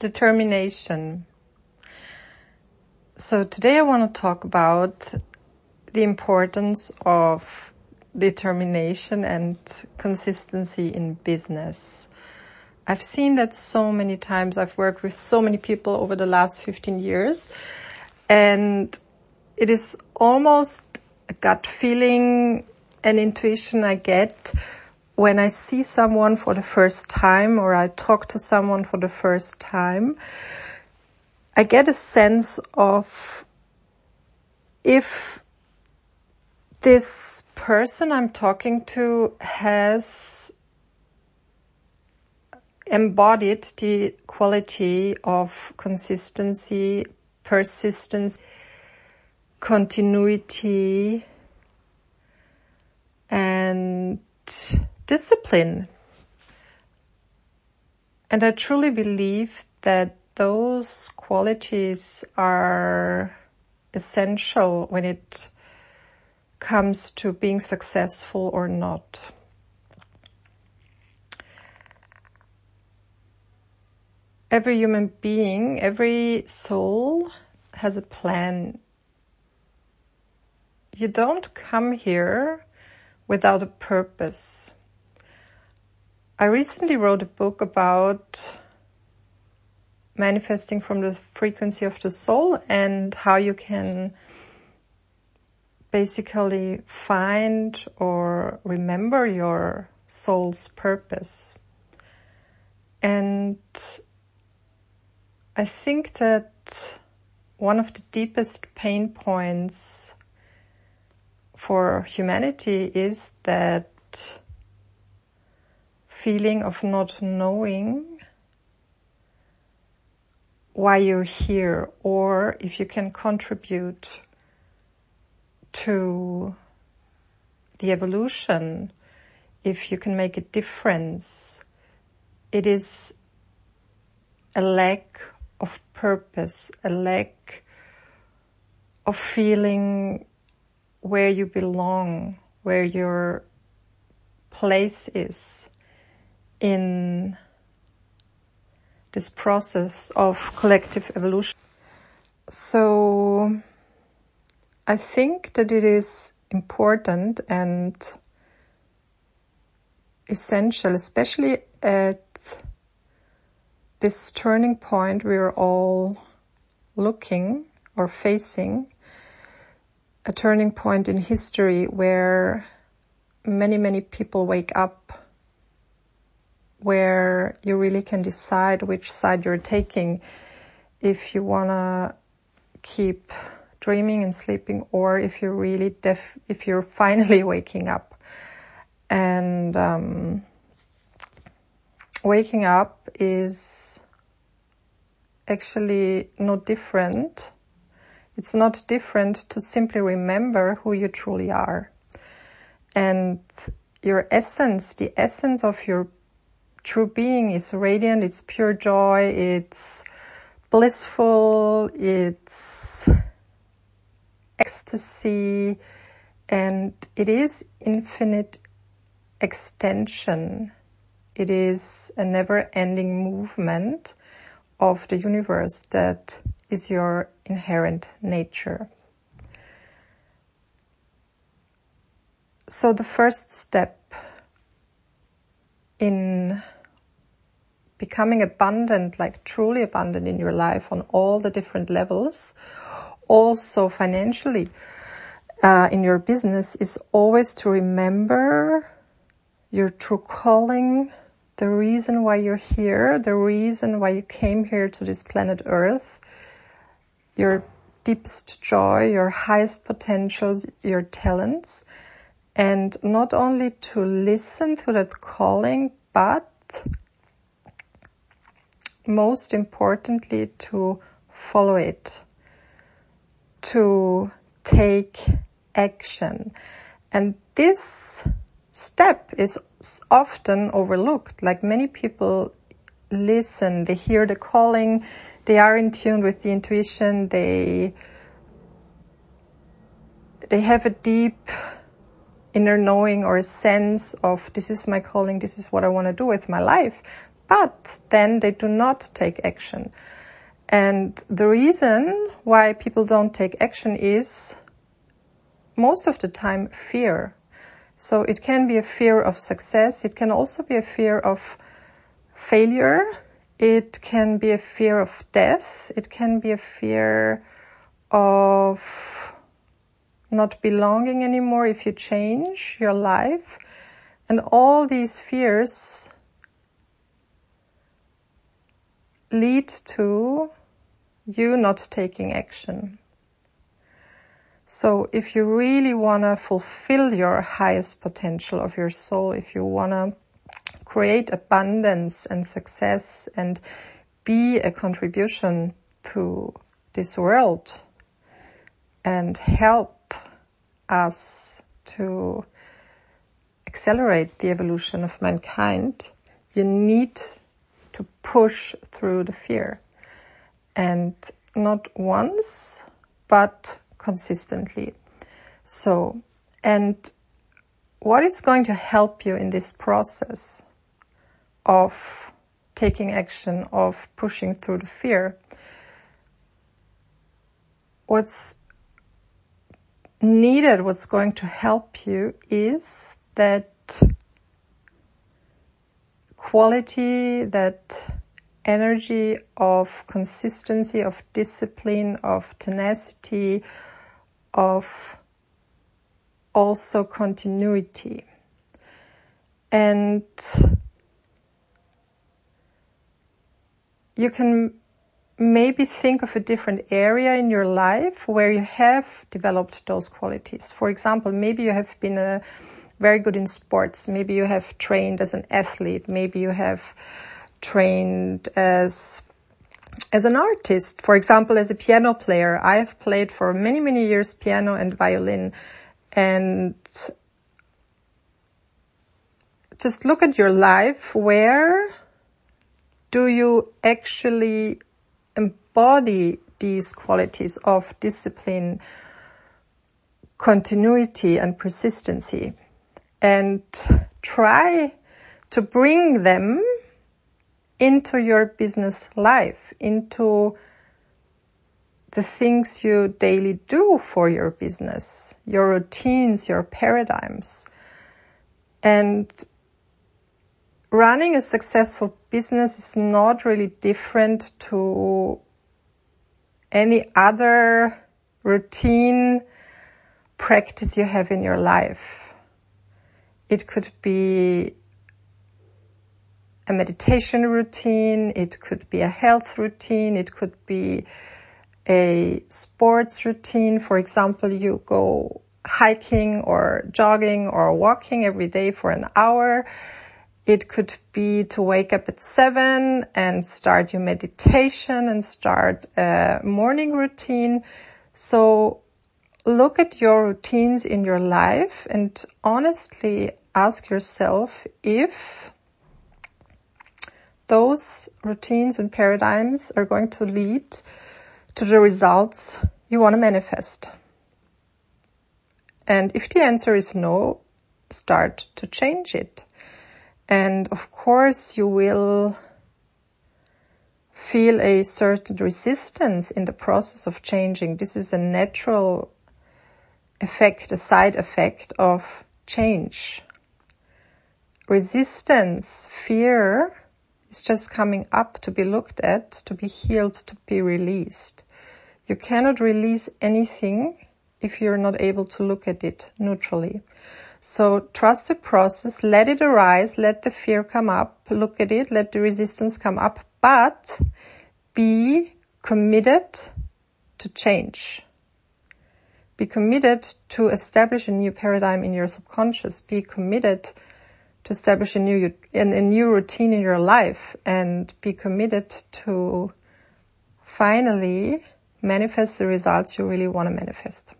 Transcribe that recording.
Determination. So today I want to talk about the importance of determination and consistency in business. I've seen that so many times. I've worked with so many people over the last 15 years and it is almost a gut feeling and intuition I get when I see someone for the first time or I talk to someone for the first time, I get a sense of if this person I'm talking to has embodied the quality of consistency, persistence, continuity, and discipline. And I truly believe that those qualities are essential when it comes to being successful or not. Every human being, every soul has a plan. You don't come here without a purpose. I recently wrote a book about manifesting from the frequency of the soul and how you can basically find or remember your soul's purpose. And I think that one of the deepest pain points for humanity is that feeling of not knowing why you're here or if you can contribute to the evolution, if you can make a difference. It is a lack of purpose, a lack of feeling where you belong, where your place is in this process of collective evolution. So I think that it is important and essential, especially at this turning point we are all looking or facing, a turning point in history where many, many people wake up where you really can decide which side you're taking if you want to keep dreaming and sleeping or if you're really def- if you're finally waking up. And um, waking up is actually no different. It's not different to simply remember who you truly are. And your essence the essence of your true being is radiant, it's pure joy, it's blissful, it's ecstasy, and it is infinite extension. It is a never ending movement of the universe that is your inherent nature. So the first step in becoming abundant, like truly abundant in your life on all the different levels, also financially uh, in your business is always to remember your true calling, the reason why you're here, the reason why you came here to this planet Earth, your deepest joy, your highest potentials, your talents, and not only to listen to that calling, but most importantly to follow it, to take action. And this step is often overlooked. Like many people listen, they hear the calling, they are in tune with the intuition, they, they have a deep inner knowing or a sense of this is my calling, this is what I want to do with my life. but then they do not take action. And the reason why people don't take action is most of the time fear. So it can be a fear of success. It can also be a fear of failure. It can be a fear of death. It can be a fear of not belonging anymore if you change your life. And all these fears lead to you not taking action. So if you really want to fulfill your highest potential of your soul, if you want to create abundance and success and be a contribution to this world and help us to accelerate the evolution of mankind, you need to push through the fear. And not once, but consistently. So, and what is going to help you in this process of taking action, of pushing through the fear? What's needed, what's going to help you is that quality, that energy of consistency, of discipline, of tenacity, of also continuity. And you can maybe think of a different area in your life where you have developed those qualities. For example, maybe you have been a, very good in sports. Maybe you have trained as an athlete. Maybe you have trained as as an artist, for example, as a piano player, I have played for many, many years piano and violin and just look at your life. Where do you actually embody these qualities of discipline, continuity and persistency? and try to bring them into your business life, into the things you daily do for your business, your routines, your paradigms. And running a successful business is not really different to any other routine practice you have in your life. It could be a meditation routine. It could be a health routine. It could be a sports routine. For example, you go hiking or jogging or walking every day for an hour. It could be to wake up at seven and start your meditation and start a morning routine. So look at your routines in your life and honestly ask yourself if those routines and paradigms are going to lead to the results you want to manifest. And if the answer is no, start to change it. And of course you will feel a certain resistance in the process of changing. This is a natural effect, a side effect of change resistance, fear is just coming up to be looked at, to be healed, to be released. You cannot release anything if you're not able to look at it neutrally. So trust the process, let it arise, let the fear come up, look at it, let the resistance come up, but be committed to change. Be committed to establish a new paradigm in your subconscious. Be committed to establish a new, a new routine in your life and be committed to finally manifest the results you really want to manifest.